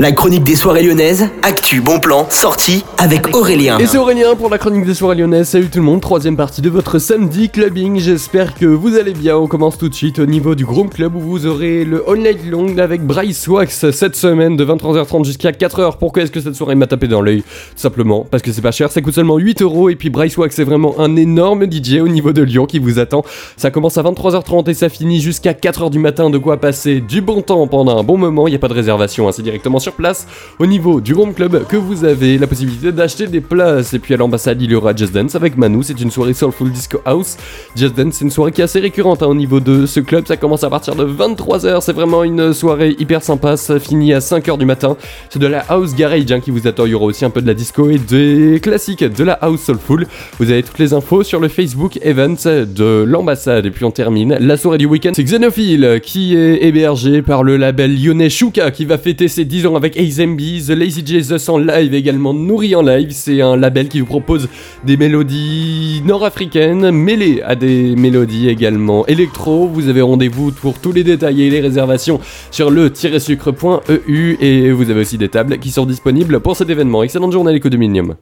La chronique des soirées lyonnaises, actu, bon plan, sortie avec Aurélien. Et c'est Aurélien pour la chronique des soirées lyonnaises. Salut tout le monde, troisième partie de votre samedi clubbing. J'espère que vous allez bien. On commence tout de suite au niveau du Groom Club où vous aurez le All Night Long avec Bryce Wax cette semaine de 23h30 jusqu'à 4h. Pourquoi est-ce que cette soirée m'a tapé dans l'œil? Simplement parce que c'est pas cher, ça coûte seulement 8 euros. Et puis Bryce Wax c'est vraiment un énorme DJ au niveau de Lyon qui vous attend. Ça commence à 23h30 et ça finit jusqu'à 4h du matin. De quoi passer du bon temps pendant un bon moment. Il n'y a pas de réservation, hein, c'est directement sur place au niveau du Room Club que vous avez la possibilité d'acheter des places. Et puis à l'ambassade, il y aura Just Dance avec Manu. C'est une soirée Soulful Disco House. Just Dance, c'est une soirée qui est assez récurrente hein, au niveau de ce club. Ça commence à partir de 23h. C'est vraiment une soirée hyper sympa. Ça finit à 5h du matin. C'est de la House Garage hein, qui vous attend. Il y aura aussi un peu de la disco et des classiques de la House Soulful. Vous avez toutes les infos sur le Facebook Event de l'ambassade. Et puis on termine la soirée du week-end. C'est Xenophile qui est hébergé par le label lyonnais Shuka qui va fêter ses 10 ans avec Azembi, The Lazy Jesus en live également nourri en live. C'est un label qui vous propose des mélodies nord-africaines mêlées à des mélodies également électro. Vous avez rendez-vous pour tous les détails et les réservations sur le-sucre.eu et vous avez aussi des tables qui sont disponibles pour cet événement. Excellente journée à l'éco